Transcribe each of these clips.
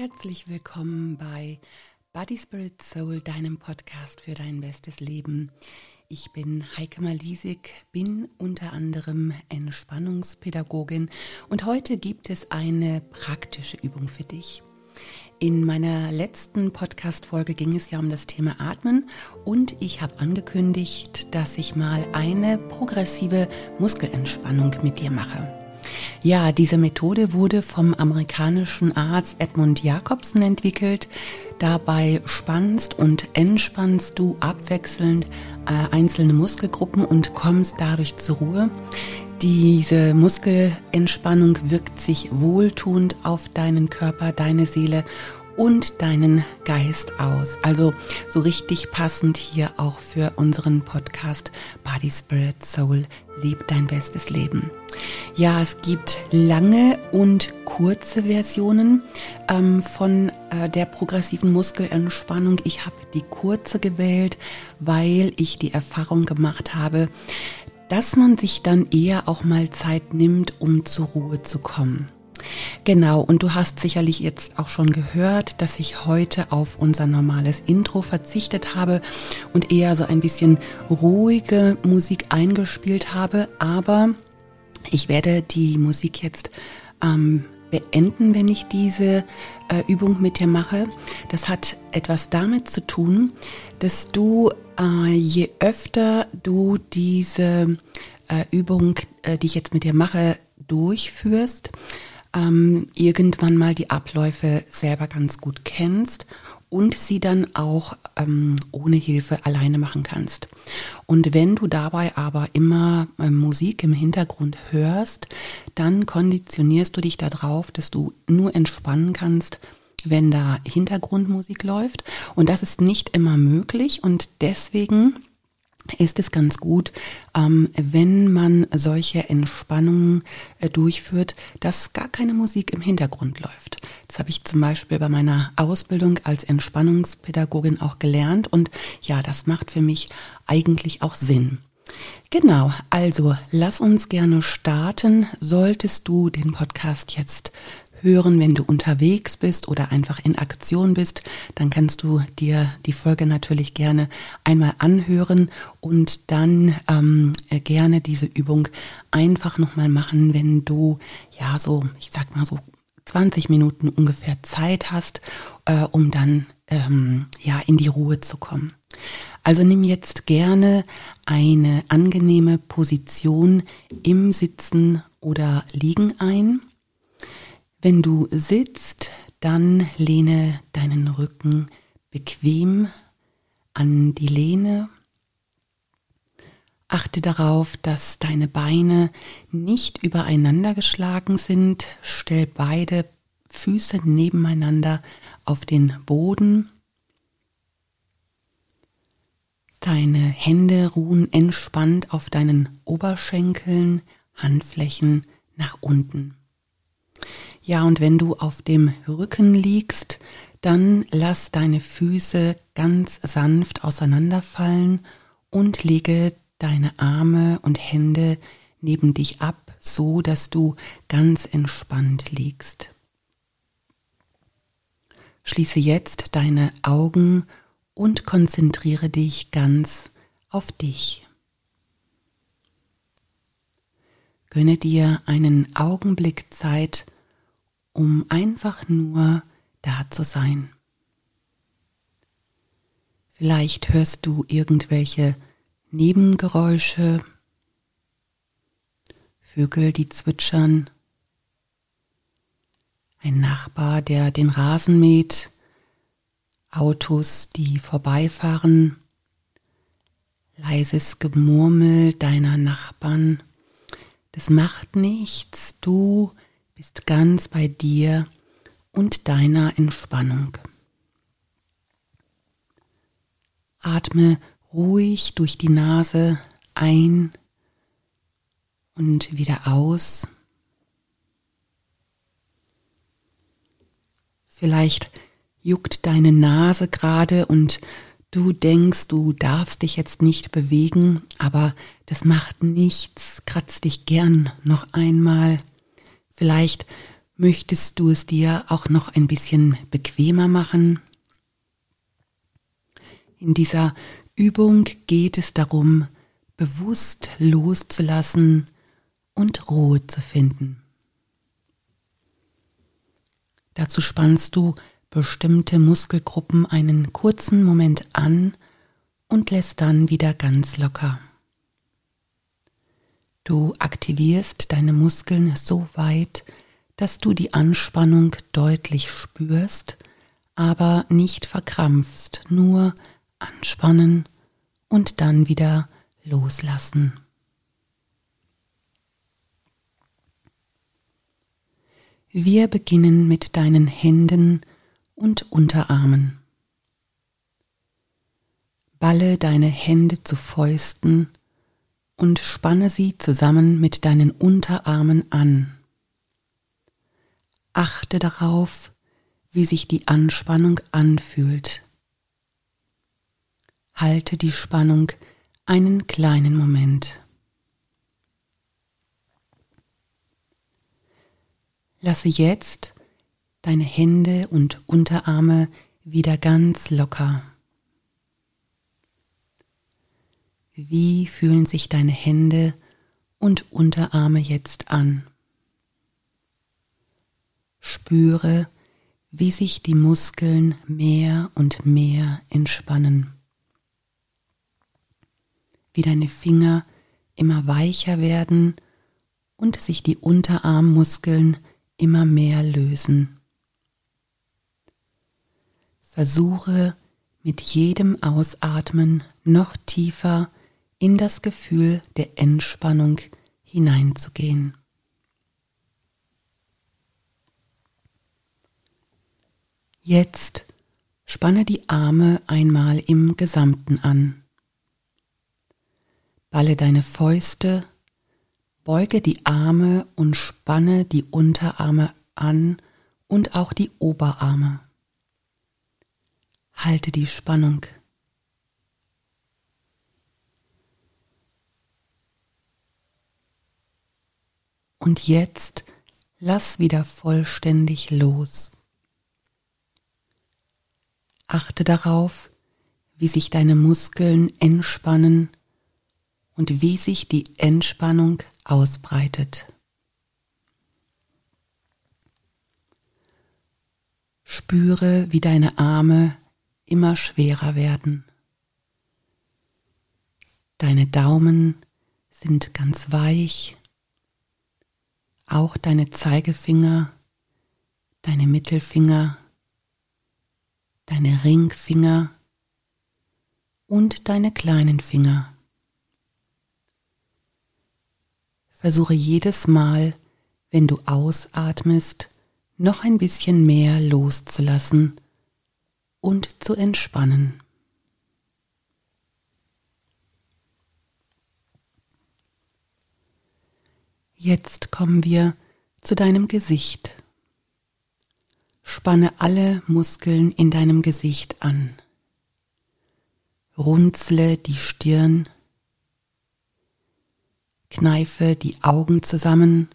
Herzlich willkommen bei Body Spirit Soul, deinem Podcast für dein bestes Leben. Ich bin Heike Malisik, bin unter anderem Entspannungspädagogin und heute gibt es eine praktische Übung für dich. In meiner letzten Podcast-Folge ging es ja um das Thema Atmen und ich habe angekündigt, dass ich mal eine progressive Muskelentspannung mit dir mache. Ja, diese Methode wurde vom amerikanischen Arzt Edmund Jacobsen entwickelt. Dabei spannst und entspannst du abwechselnd äh, einzelne Muskelgruppen und kommst dadurch zur Ruhe. Diese Muskelentspannung wirkt sich wohltuend auf deinen Körper, deine Seele und deinen Geist aus. Also so richtig passend hier auch für unseren Podcast Body Spirit Soul. Leb dein bestes Leben. Ja, es gibt lange und kurze Versionen ähm, von äh, der progressiven Muskelentspannung. Ich habe die kurze gewählt, weil ich die Erfahrung gemacht habe, dass man sich dann eher auch mal Zeit nimmt, um zur Ruhe zu kommen. Genau, und du hast sicherlich jetzt auch schon gehört, dass ich heute auf unser normales Intro verzichtet habe und eher so ein bisschen ruhige Musik eingespielt habe, aber ich werde die Musik jetzt ähm, beenden, wenn ich diese äh, Übung mit dir mache. Das hat etwas damit zu tun, dass du, äh, je öfter du diese äh, Übung, äh, die ich jetzt mit dir mache, durchführst, ähm, irgendwann mal die Abläufe selber ganz gut kennst und sie dann auch ähm, ohne Hilfe alleine machen kannst. Und wenn du dabei aber immer äh, Musik im Hintergrund hörst, dann konditionierst du dich darauf, dass du nur entspannen kannst, wenn da Hintergrundmusik läuft. Und das ist nicht immer möglich und deswegen ist es ganz gut, ähm, wenn man solche Entspannungen äh, durchführt, dass gar keine Musik im Hintergrund läuft. Das habe ich zum Beispiel bei meiner Ausbildung als Entspannungspädagogin auch gelernt und ja, das macht für mich eigentlich auch Sinn. Genau, also lass uns gerne starten. Solltest du den Podcast jetzt hören, wenn du unterwegs bist oder einfach in Aktion bist, dann kannst du dir die Folge natürlich gerne einmal anhören und dann ähm, äh, gerne diese Übung einfach nochmal machen, wenn du ja so, ich sag mal so 20 Minuten ungefähr Zeit hast, äh, um dann ähm, ja in die Ruhe zu kommen. Also nimm jetzt gerne eine angenehme Position im Sitzen oder Liegen ein wenn du sitzt, dann lehne deinen Rücken bequem an die Lehne. Achte darauf, dass deine Beine nicht übereinander geschlagen sind. Stell beide Füße nebeneinander auf den Boden. Deine Hände ruhen entspannt auf deinen Oberschenkeln, Handflächen nach unten. Ja, und wenn du auf dem Rücken liegst, dann lass deine Füße ganz sanft auseinanderfallen und lege deine Arme und Hände neben dich ab, so dass du ganz entspannt liegst. Schließe jetzt deine Augen und konzentriere dich ganz auf dich. Gönne dir einen Augenblick Zeit, um einfach nur da zu sein. Vielleicht hörst du irgendwelche Nebengeräusche, Vögel, die zwitschern, ein Nachbar, der den Rasen mäht, Autos, die vorbeifahren, leises Gemurmel deiner Nachbarn. Das macht nichts, du bist ganz bei dir und deiner Entspannung. Atme ruhig durch die Nase ein und wieder aus. Vielleicht juckt deine Nase gerade und du denkst, du darfst dich jetzt nicht bewegen, aber das macht nichts. Kratz dich gern noch einmal Vielleicht Möchtest du es dir auch noch ein bisschen bequemer machen? In dieser Übung geht es darum, bewusst loszulassen und Ruhe zu finden. Dazu spannst du bestimmte Muskelgruppen einen kurzen Moment an und lässt dann wieder ganz locker. Du aktivierst deine Muskeln so weit, dass du die Anspannung deutlich spürst, aber nicht verkrampfst, nur anspannen und dann wieder loslassen. Wir beginnen mit deinen Händen und Unterarmen. Balle deine Hände zu Fäusten und spanne sie zusammen mit deinen Unterarmen an. Achte darauf, wie sich die Anspannung anfühlt. Halte die Spannung einen kleinen Moment. Lasse jetzt deine Hände und Unterarme wieder ganz locker. Wie fühlen sich deine Hände und Unterarme jetzt an? Spüre, wie sich die Muskeln mehr und mehr entspannen, wie deine Finger immer weicher werden und sich die Unterarmmuskeln immer mehr lösen. Versuche mit jedem Ausatmen noch tiefer in das Gefühl der Entspannung hineinzugehen. Jetzt spanne die Arme einmal im Gesamten an. Balle deine Fäuste Beuge die Arme und spanne die Unterarme an und auch die Oberarme. Halte die Spannung. Und jetzt lass wieder vollständig los. Achte darauf, wie sich deine Muskeln entspannen und wie sich die Entspannung ausbreitet. Spüre, wie deine Arme immer schwerer werden. Deine Daumen sind ganz weich, auch deine Zeigefinger, deine Mittelfinger, deine Ringfinger und deine kleinen Finger. Versuche jedes Mal, wenn du ausatmest, noch ein bisschen mehr loszulassen und zu entspannen. Jetzt kommen wir zu deinem Gesicht. Spanne alle Muskeln in deinem Gesicht an. Runzle die Stirn kneife die Augen zusammen,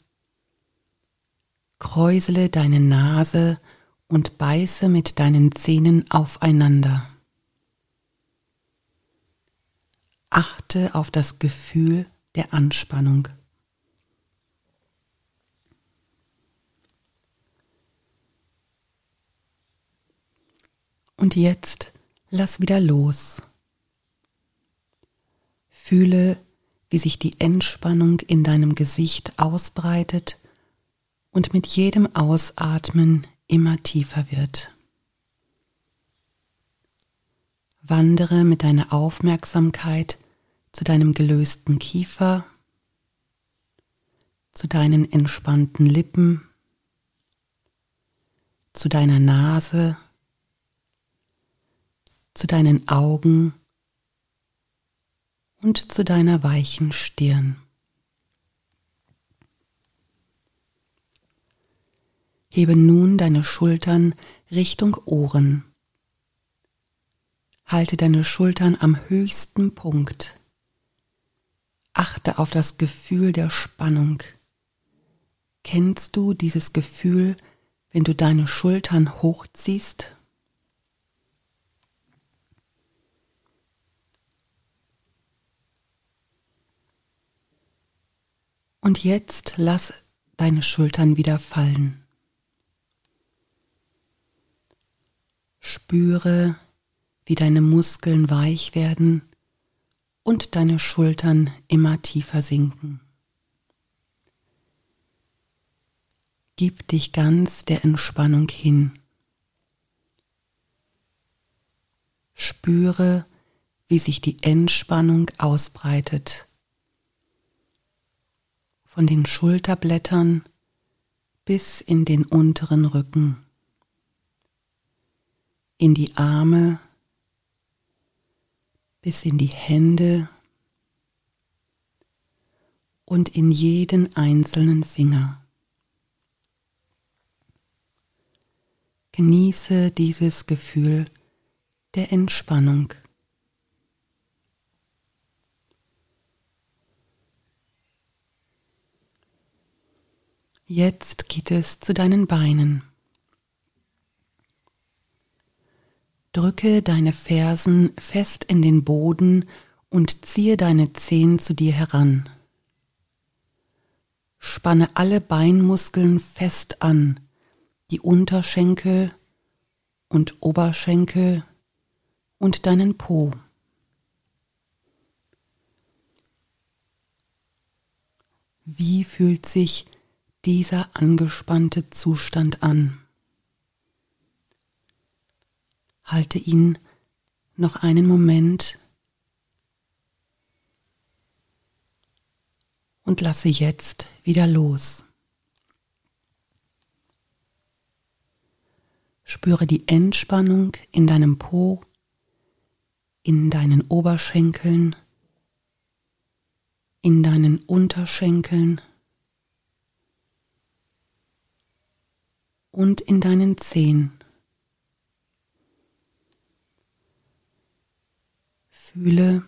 kräusele deine Nase und beiße mit deinen Zähnen aufeinander. Achte auf das Gefühl der Anspannung. Und jetzt lass wieder los. Fühle, wie sich die Entspannung in deinem Gesicht ausbreitet und mit jedem Ausatmen immer tiefer wird. Wandere mit deiner Aufmerksamkeit zu deinem gelösten Kiefer, zu deinen entspannten Lippen, zu deiner Nase, zu deinen Augen und zu deiner weichen Stirn. Hebe nun deine Schultern Richtung Ohren. Halte deine Schultern am höchsten Punkt. Achte auf das Gefühl der Spannung. Kennst du dieses Gefühl, wenn du deine Schultern hochziehst? Und jetzt lass deine Schultern wieder fallen. Spüre, wie deine Muskeln weich werden und deine Schultern immer tiefer sinken. Gib dich ganz der Entspannung hin. Spüre, wie sich die Entspannung ausbreitet. Von den Schulterblättern bis in den unteren Rücken, in die Arme, bis in die Hände und in jeden einzelnen Finger. Genieße dieses Gefühl der Entspannung. Jetzt geht es zu deinen Beinen. Drücke deine Fersen fest in den Boden und ziehe deine Zehen zu dir heran. Spanne alle Beinmuskeln fest an die Unterschenkel und Oberschenkel und deinen Po. Wie fühlt sich dieser angespannte Zustand an? Halte ihn noch einen Moment und lasse jetzt wieder los. Spüre die Entspannung in deinem Po, in deinen Oberschenkeln, in deinen Unterschenkeln und in deinen Zehen. Fühle,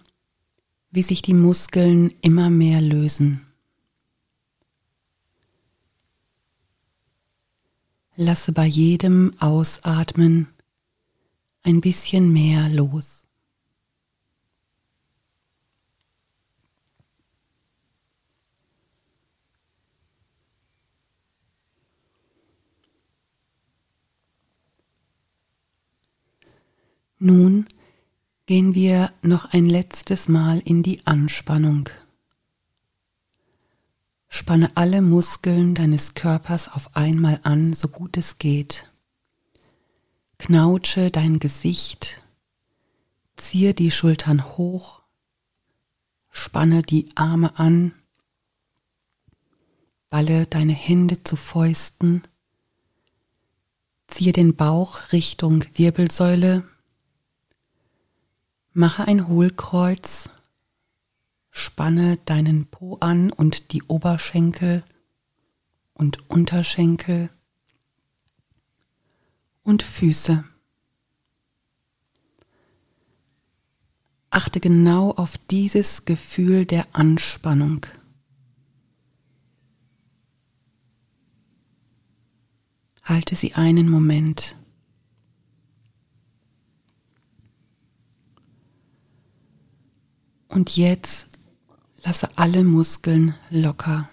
wie sich die Muskeln immer mehr lösen. Lasse bei jedem Ausatmen ein bisschen mehr los. Nun gehen wir noch ein letztes Mal in die Anspannung. Spanne alle Muskeln deines Körpers auf einmal an, so gut es geht. Knautsche dein Gesicht, ziehe die Schultern hoch, spanne die Arme an, balle deine Hände zu Fäusten, ziehe den Bauch Richtung Wirbelsäule, mache ein Hohlkreuz, Spanne deinen Po an und die Oberschenkel und Unterschenkel und Füße. Achte genau auf dieses Gefühl der Anspannung. Halte sie einen Moment. Und jetzt Lasse alle Muskeln locker.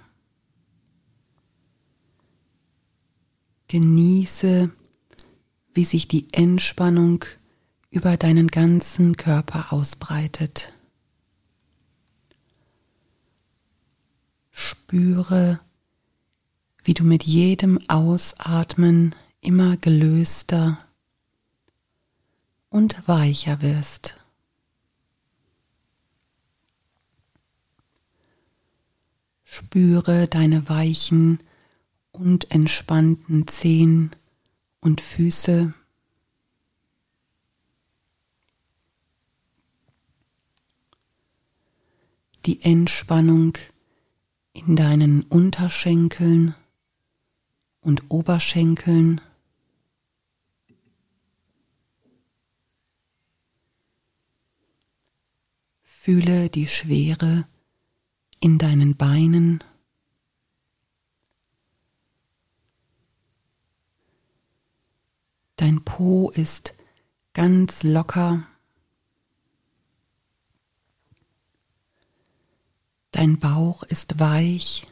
Genieße, wie sich die Entspannung über deinen ganzen Körper ausbreitet. Spüre, wie du mit jedem Ausatmen immer gelöster und weicher wirst. Spüre deine weichen und entspannten Zehen und Füße. Die Entspannung in deinen Unterschenkeln und Oberschenkeln. Fühle die Schwere in deinen Beinen, dein Po ist ganz locker, dein Bauch ist weich,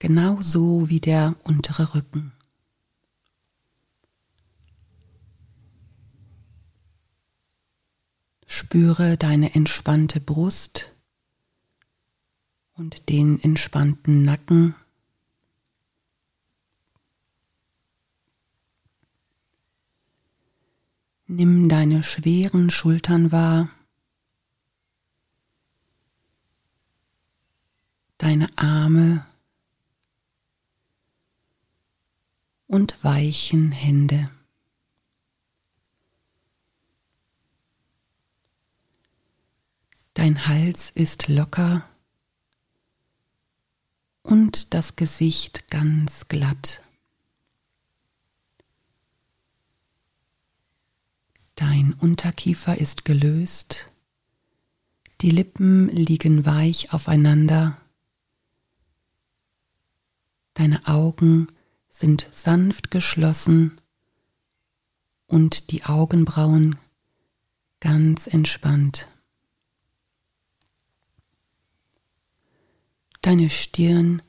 genauso wie der untere Rücken. Spüre deine entspannte Brust und den entspannten Nacken. Nimm deine schweren Schultern wahr, deine Arme und weichen Hände. Dein Hals ist locker und das Gesicht ganz glatt. Dein Unterkiefer ist gelöst, die Lippen liegen weich aufeinander, deine Augen sind sanft geschlossen und die Augenbrauen ganz entspannt. Deine Stirn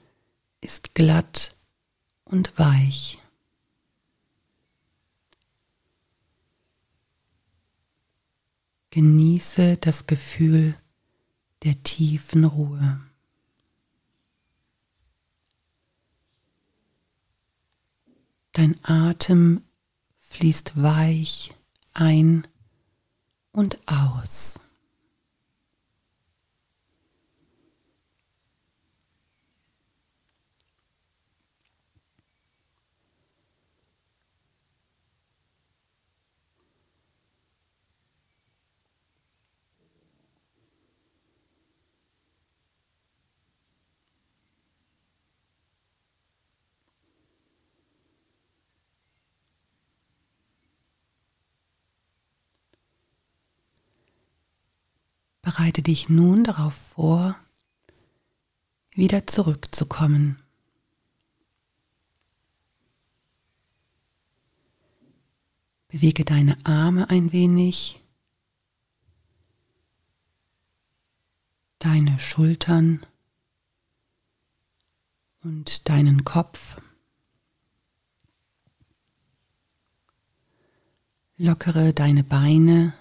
ist glatt und weich. Genieße das Gefühl der tiefen Ruhe. Dein Atem fließt weich ein und aus. Bereite dich nun darauf vor, wieder zurückzukommen. Bewege deine Arme ein wenig, deine Schultern und deinen Kopf. Lockere deine Beine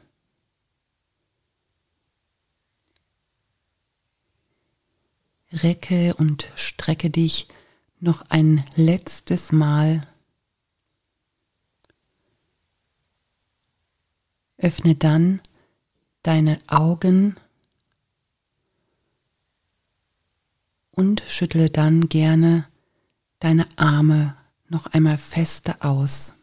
recke und strecke dich noch ein letztes Mal. Öffne dann deine Augen und schüttle dann gerne deine Arme noch einmal feste aus.